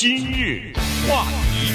今日话题，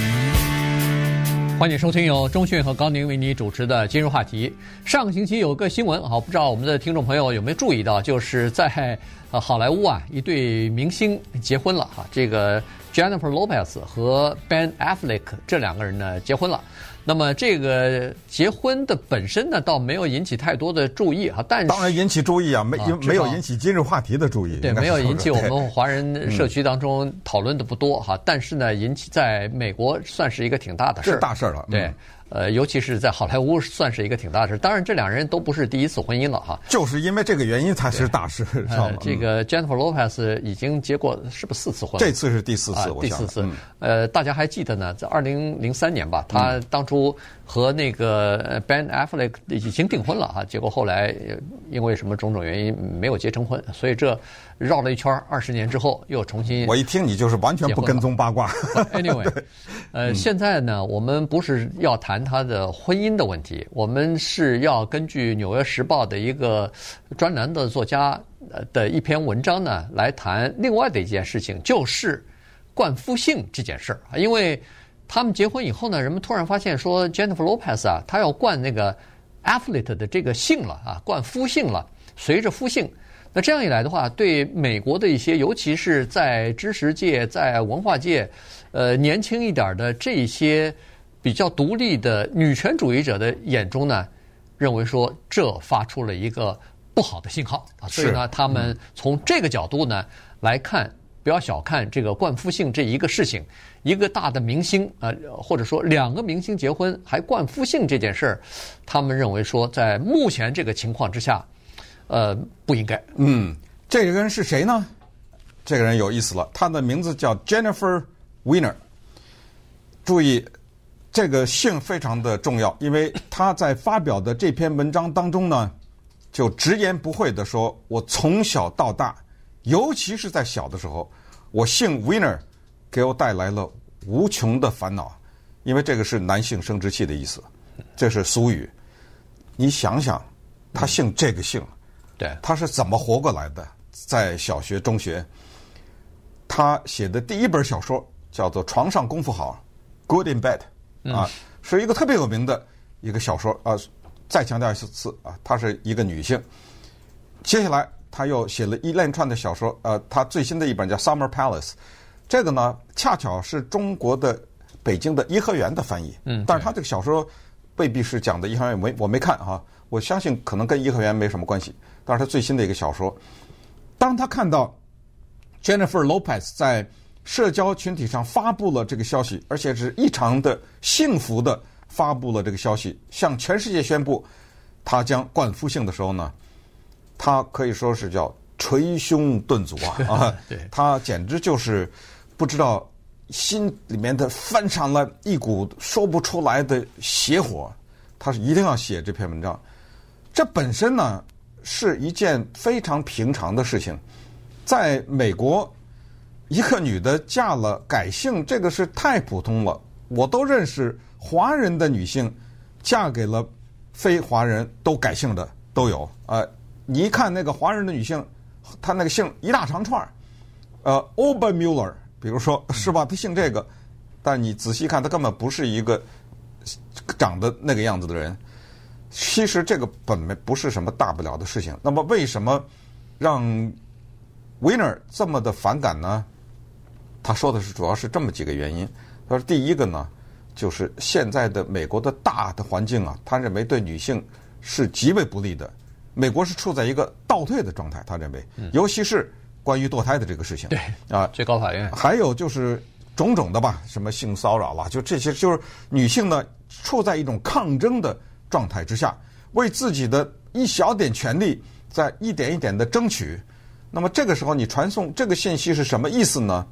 欢迎收听由钟讯和高宁为你主持的今日话题。上个星期有个新闻，好，不知道我们的听众朋友有没有注意到，就是在呃好莱坞啊，一对明星结婚了哈，这个 Jennifer Lopez 和 Ben Affleck 这两个人呢结婚了。那么这个结婚的本身呢，倒没有引起太多的注意哈，但是当然引起注意啊，没啊没有引起今日话题的注意，对，没有引起我们华人社区当中嗯讨论的不多哈，但是呢，引起在美国算是一个挺大的事儿，是大事了，对嗯。呃，尤其是在好莱坞，算是一个挺大的事。当然，这两人都不是第一次婚姻了哈。就是因为这个原因才是大事，知道吗，？呃这个 Jennifer Lopez 已经结过是不是四次婚了？这次是第四次，啊，我想第四次嗯。呃，大家还记得呢，在二零零三年吧，他当初和那个呃 Ben Affleck 已经订婚了啊，结果后来呃因为什么种种原因没有结成婚，所以这绕了一圈，二十年之后又重新。我一听你就是完全不跟踪八卦。Anyway，呃，现在呢，我们不是要谈他的婚姻的问题，我们是要根据《纽约时报》的一个专栏的作家呃的一篇文章呢，来谈另外的一件事情，就是冠夫姓这件事儿。因为他们结婚以后呢，人们突然发现说，Jennifer Lopez 啊，她要冠那个 athlete 的这个姓了啊，冠夫姓了，随着夫姓。那这样一来的话，对美国的一些，尤其是在知识界、在文化界，呃，年轻一点的这些比较独立的女权主义者的眼中呢，认为说这发出了一个不好的信号啊，所以呢，他们从这个角度呢来看，不要小看这个冠夫姓这一个事情，一个大的明星啊，或者说两个明星结婚还冠夫姓这件事儿，他们认为说在目前这个情况之下。呃，不应该。嗯，这个人是谁呢？这个人有意思了，他的名字叫 Jennifer Weiner。注意，这个姓非常的重要，因为他在发表的这篇文章当中呢，就直言不讳的说：“我从小到大，尤其是在小的时候，我姓 Weiner 给我带来了无穷的烦恼，因为这个是男性生殖器的意思，这是俗语。你想想，他姓这个姓。”对，他是怎么活过来的？在小学、中学，他写的第一本小说叫做《床上功夫好》，Good in Bed，啊，是一个特别有名的一个小说啊。再强调一次啊，她是一个女性。接下来，他又写了一连串的小说，呃，他最新的一本叫《Summer Palace》，这个呢，恰巧是中国的北京的颐和园的翻译。嗯，但是他这个小说未必是讲的颐和园，没我没看哈，我相信可能跟颐和园没什么关系。但是他最新的一个小说，当他看到 Jennifer Lopez 在社交群体上发布了这个消息，而且是异常的幸福的发布了这个消息，向全世界宣布他将冠夫姓的时候呢，他可以说是叫捶胸顿足啊 啊！他简直就是不知道心里面的翻上了一股说不出来的邪火，他是一定要写这篇文章。这本身呢。是一件非常平常的事情，在美国，一个女的嫁了改姓，这个是太普通了。我都认识华人的女性，嫁给了非华人都改姓的都有。呃，你一看那个华人的女性，她那个姓一大长串儿呃，Obermuller，比如说是吧？他姓这个，但你仔细看，他根本不是一个长得那个样子的人。其实这个本没不是什么大不了的事情。那么为什么让 Weiner 这么的反感呢？他说的是主要是这么几个原因。他说第一个呢，就是现在的美国的大的环境啊，他认为对女性是极为不利的。美国是处在一个倒退的状态，他认为，尤其是关于堕胎的这个事情。对啊，最高法院还有就是种种的吧，什么性骚扰啦，就这些，就是女性呢处在一种抗争的。状态之下，为自己的一小点权利在一点一点的争取。那么这个时候，你传送这个信息是什么意思呢？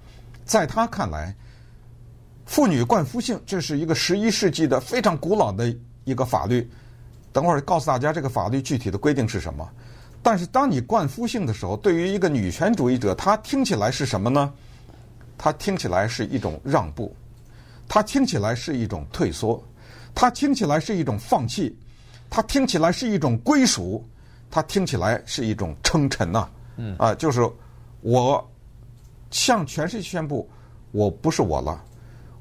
在他看来，妇女冠夫姓这是一个十一世纪的非常古老的一个法律。等会儿告诉大家这个法律具体的规定是什么。但是当你冠夫姓的时候，对于一个女权主义者，她听起来是什么呢？她听起来是一种让步，她听起来是一种退缩。她听起来是一种放弃，她听起来是一种归属，她听起来是一种称臣呐、啊。嗯啊，就是我向全世界宣布，我不是我了，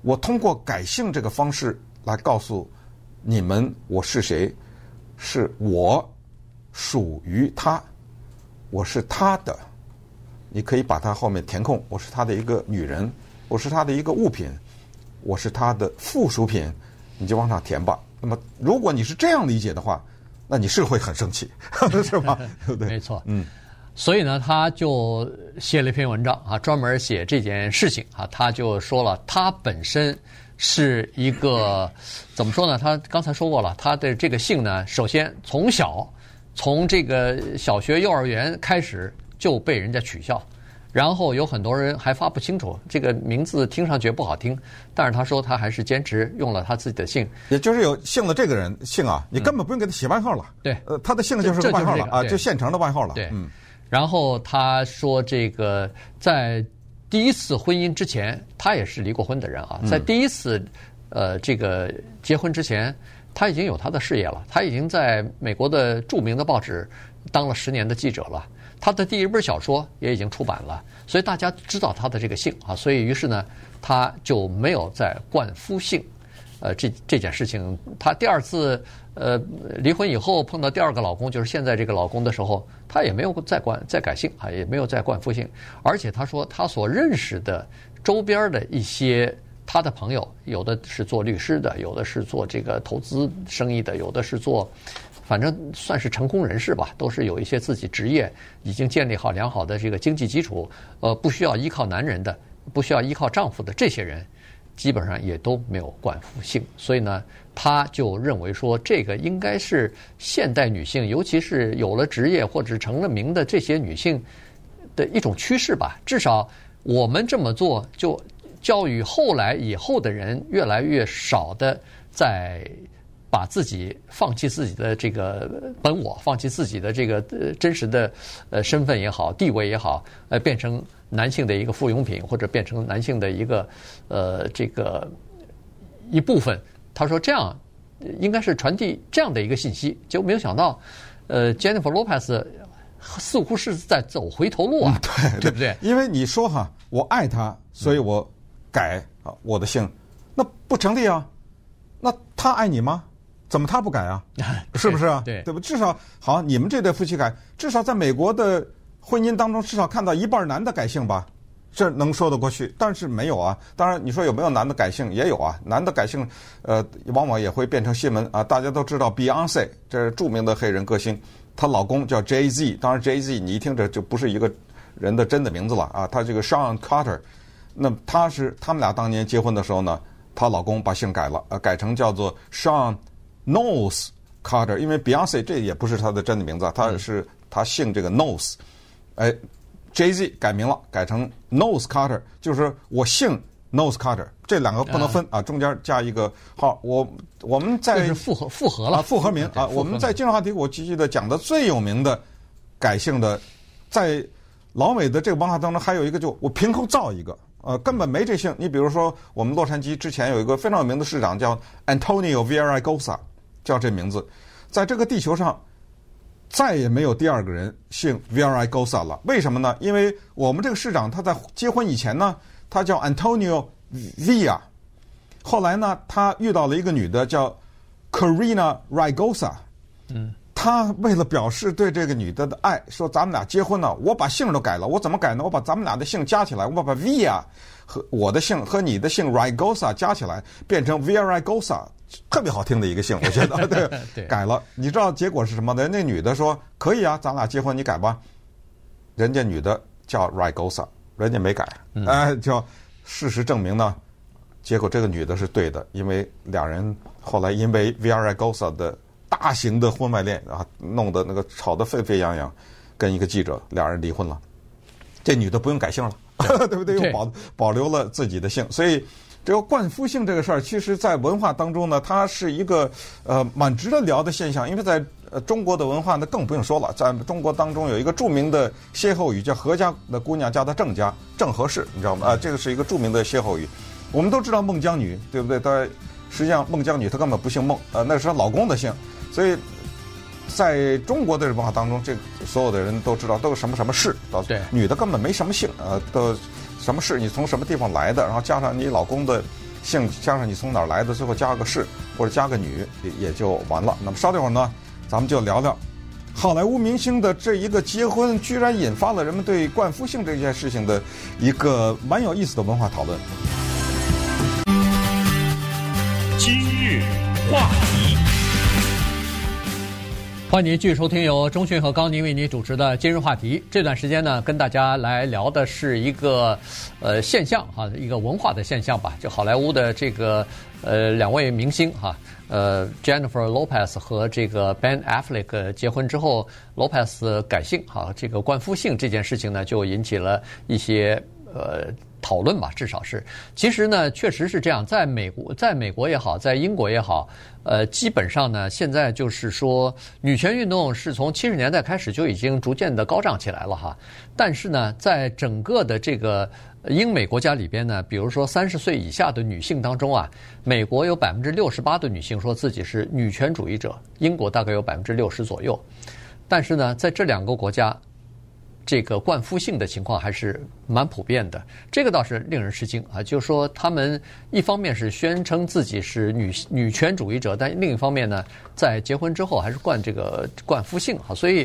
我通过改姓这个方式来告诉你们我是谁，是我属于他，我是他的。你可以把它后面填空，我是他的一个女人，我是他的一个物品，我是他的附属品，你就往上填吧。那么，如果你是这样理解的话，那你是会很生气，是吧？对不对？没错，嗯。所以呢，他就写了一篇文章啊，专门写这件事情啊。他就说了，他本身是一个怎么说呢？他刚才说过了，他的这个性呢，首先从小从这个小学、幼儿园开始。就被人家取笑，然后有很多人还发不清楚这个名字，听上去不好听，但是他说他还是坚持用了他自己的姓，也就是有姓的这个人姓啊，你根本不用给他起外号了。对，呃，他的姓就是个外号了啊，就现成的外号了。对，嗯。然后他说，这个在第一次婚姻之前，他也是离过婚的人啊，在第一次呃这个结婚之前，他已经有他的事业了，他已经在美国的著名的报纸当了十年的记者了。他的第一本小说也已经出版了，所以大家知道他的这个姓啊，所以于是呢，他就没有再冠夫姓。呃，这这件事情，他第二次呃离婚以后碰到第二个老公，就是现在这个老公的时候，他也没有再冠再改姓啊，也没有再冠夫姓。而且他说，他所认识的周边的一些他的朋友，有的是做律师的，有的是做这个投资生意的，有的是做。反正算是成功人士吧，都是有一些自己职业，已经建立好良好的这个经济基础，呃，不需要依靠男人的，不需要依靠丈夫的这些人，基本上也都没有冠夫姓。所以呢，他就认为说，这个应该是现代女性，尤其是有了职业或者成了名的这些女性的一种趋势吧。至少我们这么做，就教育后来以后的人越来越少的在。把自己放弃自己的这个本我，放弃自己的这个真实的呃身份也好，地位也好，呃，变成男性的一个附庸品，或者变成男性的一个呃这个一部分。他说这样应该是传递这样的一个信息，结果没有想到，呃，Jennifer Lopez 似乎是在走回头路啊，对对不对？因为你说哈，我爱他，所以我改啊我的姓，那不成立啊，那他爱你吗？怎么他不改啊？是不是啊？对，对吧？至少好，你们这对夫妻改，至少在美国的婚姻当中，至少看到一半男的改姓吧，这能说得过去。但是没有啊。当然，你说有没有男的改姓？也有啊。男的改姓，呃，往往也会变成新闻啊。大家都知道，Beyonce 这是著名的黑人歌星，她老公叫 Jay Z。当然，Jay Z 你一听这就不是一个人的真的名字了啊。他这个 Sean Carter，那她是他们俩当年结婚的时候呢，她老公把姓改了，呃，改成叫做 Sean。Knowles Carter，因为 Beyonce 这也不是她的真的名字，她是她姓这个 Knowles，哎，Jay Z 改名了，改成 Knowles Carter，就是我姓 Knowles Carter，这两个不能分啊，中间加一个号。我我们在是复合复合了啊，复合名啊。我们在今日话题，我记得讲的最有名的改姓的，在老美的这个文化当中，还有一个就我凭空造一个，呃，根本没这姓。你比如说，我们洛杉矶之前有一个非常有名的市长叫 Antonio Villaraigosa。叫这名字，在这个地球上再也没有第二个人姓 Villaraigosa 了。为什么呢？因为我们这个市长他在结婚以前呢，他叫 Antonio Villa，后来呢，他遇到了一个女的叫 Karina Raigosa。嗯，他为了表示对这个女的的爱，说咱们俩结婚呢，我把姓都改了。我怎么改呢？我把咱们俩的姓加起来，我把 Villa 和我的姓和你的姓 Raigosa 加起来，变成 Villaraigosa。特别好听的一个姓，我觉得 对，对改了。你知道结果是什么？呢那女的说可以啊，咱俩结婚你改吧。人家女的叫 Raigosa，人家没改。哎，叫事实证明呢，结果这个女的是对的，因为两人后来因为 Villaraigosa 的大型的婚外恋啊，弄得那个吵得沸沸扬扬，跟一个记者俩人离婚了。这女的不用改姓了，对，对不对？又保保留了自己的姓，所以。这个冠夫姓这个事儿，其实，在文化当中呢，它是一个呃蛮值得聊的现象。因为在呃中国的文化呢，更不用说了。在中国当中有一个著名的歇后语，叫“何家的姑娘嫁到郑家，正合适”，你知道吗？啊，这个是一个著名的歇后语。我们都知道孟姜女，对不对？她实际上孟姜女她根本不姓孟，呃，那是她老公的姓。所以，在中国的文化当中，这个所有的人都知道都是什么什么氏，对，女的根本没什么姓，呃，都。什么氏，你从什么地方来的，然后加上你老公的姓，加上你从哪儿来的，最后加个氏或者加个女也也就完了。那么稍等会儿呢，咱们就聊聊好莱坞明星的这一个结婚，居然引发了人们对冠夫姓这件事情的一个蛮有意思的文化讨论。今日话题，欢迎您继续收听由钟迅和高宁为您主持的今日话题。这段时间呢，跟大家来聊的是一个呃现象哈，一个文化的现象吧。就好莱坞的这个呃两位明星哈，呃 Jennifer Lopez 和这个 Ben Affleck 结婚之后，Lopez 改姓哈，这个冠夫姓这件事情呢，就引起了一些呃。讨论吧，至少是。其实呢，确实是这样。在美国，在美国也好，在英国也好，呃，基本上呢，现在就是说，女权运动是从七十年代开始就已经逐渐的高涨起来了哈。但是呢，在整个的这个英美国家里边呢，比如说三十岁以下的女性当中啊，美国有百分之六十八的女性说自己是女权主义者，英国大概有百分之六十左右。但是呢，在这两个国家。这个冠夫姓的情况还是蛮普遍的，这个倒是令人吃惊啊！就是说，他们一方面是宣称自己是女女权主义者，但另一方面呢，在结婚之后还是冠这个冠夫姓啊。所以，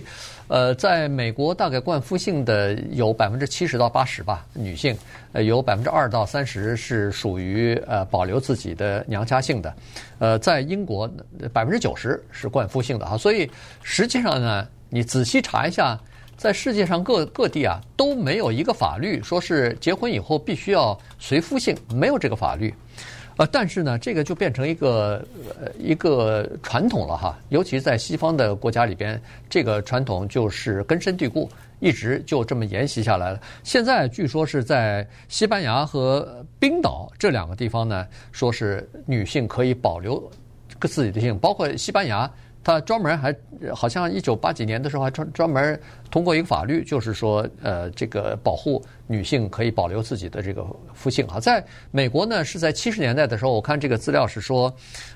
呃，在美国大概冠夫姓的有百分之七十到八十吧，女性，呃，有百分之二到三十是属于呃保留自己的娘家姓的，呃，在英国百分之九十是冠夫姓的啊。所以实际上呢，你仔细查一下。在世界上各各地啊都没有一个法律说是结婚以后必须要随夫姓，没有这个法律。呃，但是呢，这个就变成一个呃一个传统了哈。尤其在西方的国家里边，这个传统就是根深蒂固，一直就这么沿袭下来了。现在据说是在西班牙和冰岛这两个地方呢，说是女性可以保留自己的姓，包括西班牙。他专门还好像一九八几年的时候还专专门通过一个法律，就是说呃这个保护女性可以保留自己的这个夫姓哈。在美国呢，是在七十年代的时候，我看这个资料是说，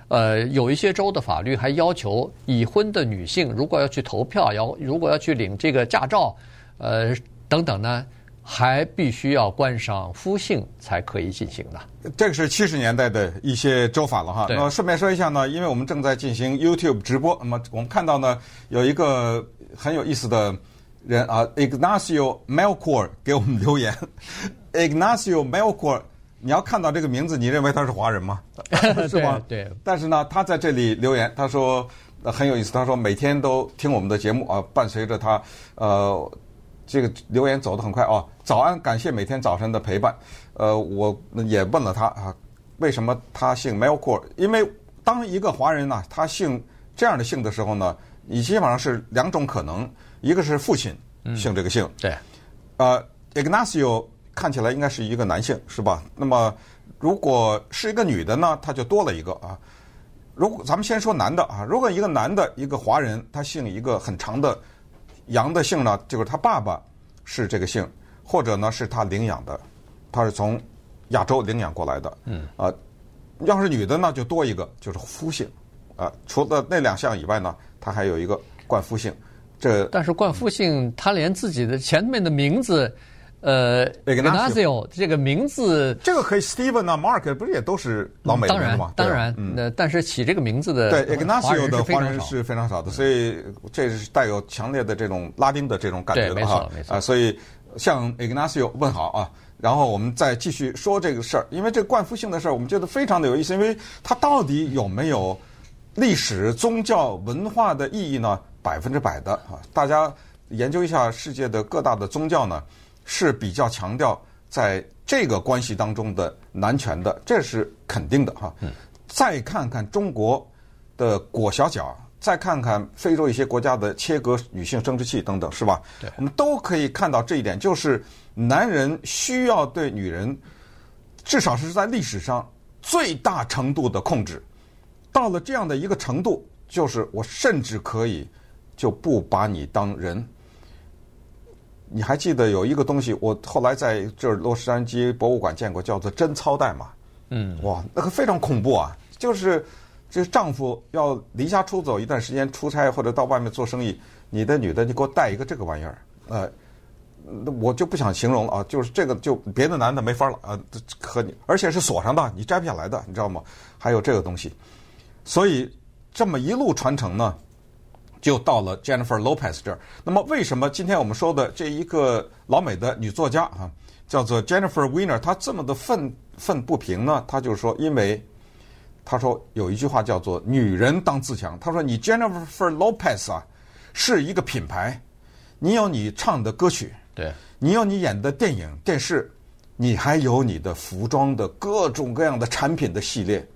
呃有一些州的法律还要求已婚的女性如果要去投票，要如果要去领这个驾照，呃等等呢。还必须要冠上夫姓才可以进行的。这个是七十年代的一些州法了哈。那么顺便说一下呢，因为我们正在进行 YouTube 直播，那么我们看到呢有一个很有意思的人啊，Ignacio Melchor 给我们留言。Ignacio Melchor，你要看到这个名字，你认为他是华人吗？是吗？对。对，但是呢，他在这里留言，他说很有意思，他说每天都听我们的节目啊，伴随着他呃。这个留言走得很快哦，早安，感谢每天早晨的陪伴。呃，我也问了他啊，为什么他姓 Melchor？因为当一个华人呢，他姓这样的姓的时候呢，你基本上是两种可能，一个是父亲姓这个姓，嗯、对，呃，Ignacio 看起来应该是一个男性，是吧？那么如果是一个女的呢，他就多了一个啊。如果咱们先说男的啊，如果一个男的一个华人，他姓一个很长的。羊的姓呢，就是他爸爸是这个姓，或者呢是他领养的，他是从亚洲领养过来的。嗯啊，要是女的呢，就多一个，就是夫姓。啊，除了那两项以外呢，他还有一个冠夫姓。这但是冠夫姓，他连自己的前面的名字。呃，Ignacio 这个名字，这个可以，Steven 啊，Mark 不是也都是老美的吗？当然，当然，那但是起这个名字的，对，Ignacio 的华人是非常少的，所以这是带有强烈的这种拉丁的这种感觉的哈。啊，所以向 Ignacio 问好啊，然后我们再继续说这个事儿，因为这个冠夫姓的事儿，我们觉得非常的有意思，因为它到底有没有历史、宗教、文化的意义呢？百分之百的啊！大家研究一下世界的各大的宗教呢。是比较强调在这个关系当中的男权的，这是肯定的哈。再看看中国的裹小脚，再看看非洲一些国家的切割女性生殖器等等，是吧？对，我们都可以看到这一点，就是男人需要对女人，至少是在历史上最大程度的控制。到了这样的一个程度，就是我甚至可以就不把你当人。你还记得有一个东西，我后来在这儿洛杉矶博物馆见过，叫做贞操带嘛？嗯，哇，那个非常恐怖啊！就是这丈夫要离家出走一段时间出差或者到外面做生意，你的女的你给我带一个这个玩意儿，呃，那我就不想形容了啊，就是这个就别的男的没法了啊，和你，而且是锁上的，你摘不下来的，你知道吗？还有这个东西，所以这么一路传承呢，就到了 Jennifer Lopez 这儿。那么为什么今天我们说的这一个老美的女作家啊，叫做 Jennifer Weiner，她这么的愤愤不平呢？她就是说，因为她说有一句话叫做“女人当自强”，她说你 Jennifer Lopez 啊是一个品牌，你有你唱的歌曲，对，你有你演的电影电视，你还有你的服装的各种各样的产品的系列，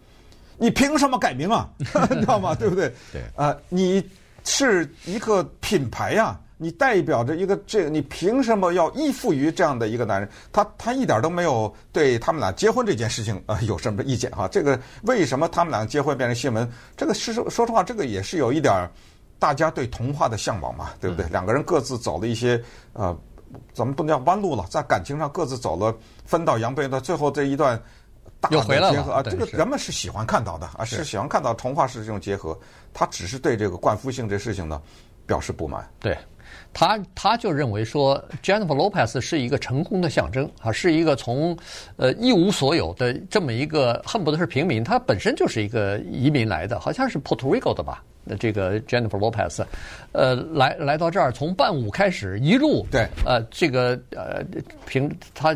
你凭什么改名啊？你知道吗？对不对？对啊、呃，你。是一个品牌呀、啊，你代表着一个这个，你凭什么要依附于这样的一个男人？他他一点都没有对他们俩结婚这件事情啊、呃、有什么意见哈？这个为什么他们俩结婚变成新闻？这个是说说实话，这个也是有一点大家对童话的向往嘛，对不对？两个人各自走了一些呃，咱们不能叫弯路了，在感情上各自走了分道扬镳的，最后这一段。又回来了啊！这个人们是喜欢看到的啊，是喜欢看到童话式这种结合。他只是对这个冠夫姓这事情呢表示不满。对，他他就认为说，Jennifer Lopez 是一个成功的象征啊，是一个从呃一无所有的这么一个恨不得是平民，他本身就是一个移民来的，好像是 Puerto Rico 的吧。那这个 Jennifer Lopez，呃，来来到这儿，从伴舞开始，一路对，呃，这个呃，凭他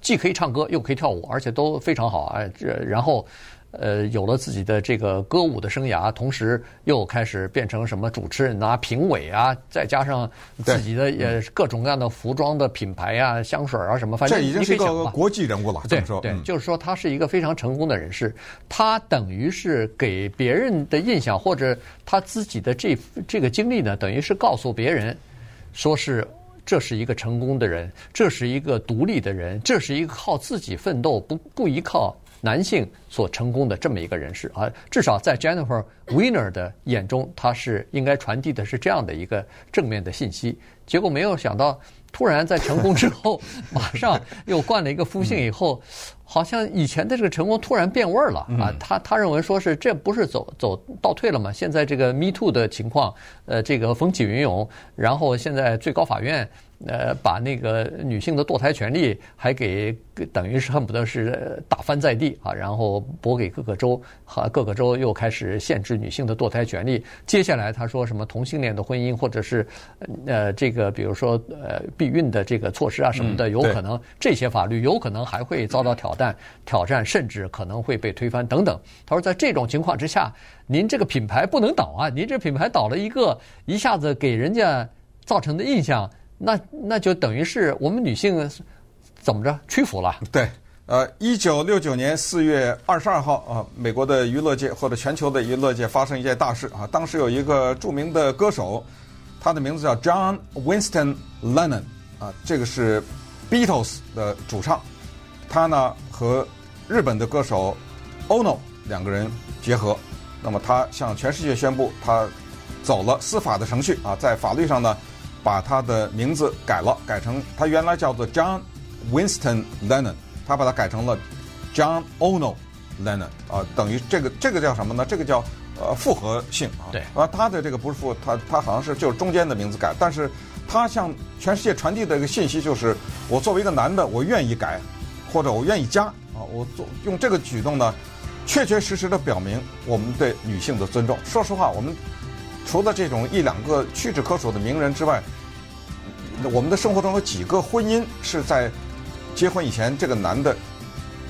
既可以唱歌，又可以跳舞，而且都非常好啊，这然后。呃，有了自己的这个歌舞的生涯，同时又开始变成什么主持人啊、评委啊，再加上自己的也各种各样的服装的品牌啊、香水啊什么，反正这已经是一个国际人物了。对，说对，就是说他是一个非常成功的人士，他等于是给别人的印象，或者他自己的这这个经历呢，等于是告诉别人，说是这是一个成功的人，这是一个独立的人，这是一个靠自己奋斗，不不依靠。男性所成功的这么一个人士啊，至少在 Jennifer Weiner 的眼中，他是应该传递的是这样的一个正面的信息。结果没有想到，突然在成功之后，马上又灌了一个夫姓以后，好像以前的这个成功突然变味儿了啊。他他认为说是这不是走走倒退了吗？现在这个 Me Too 的情况，呃，这个风起云涌，然后现在最高法院。呃，把那个女性的堕胎权利还给等于是恨不得是打翻在地啊，然后拨给各个州，和各个州又开始限制女性的堕胎权利。接下来他说什么同性恋的婚姻，或者是呃这个比如说呃避孕的这个措施啊什么的，有可能这些法律有可能还会遭到挑战，挑战甚至可能会被推翻等等。他说在这种情况之下，您这个品牌不能倒啊，您这品牌倒了一个，一下子给人家造成的印象。那那就等于是我们女性怎么着屈服了？对，呃，一九六九年四月二十二号啊，美国的娱乐界或者全球的娱乐界发生一件大事啊。当时有一个著名的歌手，他的名字叫 John Winston Lennon 啊，这个是 Beatles 的主唱，他呢和日本的歌手 Ono 两个人结合，那么他向全世界宣布他走了司法的程序啊，在法律上呢。把他的名字改了，改成他原来叫做 John Winston Lennon，他把它改成了 John Ono Lennon 啊，等于这个这个叫什么呢？这个叫呃复合性啊。对。啊，他的这个不是复，他他好像是就是中间的名字改，但是他向全世界传递的一个信息就是，我作为一个男的，我愿意改，或者我愿意加啊，我做用这个举动呢，确确实实的表明我们对女性的尊重。说实话，我们。除了这种一两个屈指可数的名人之外，我们的生活中有几个婚姻是在结婚以前这个男的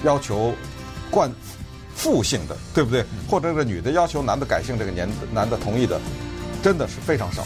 要求冠父姓的，对不对？或者这个女的要求男的改姓，这个年男的同意的，真的是非常少。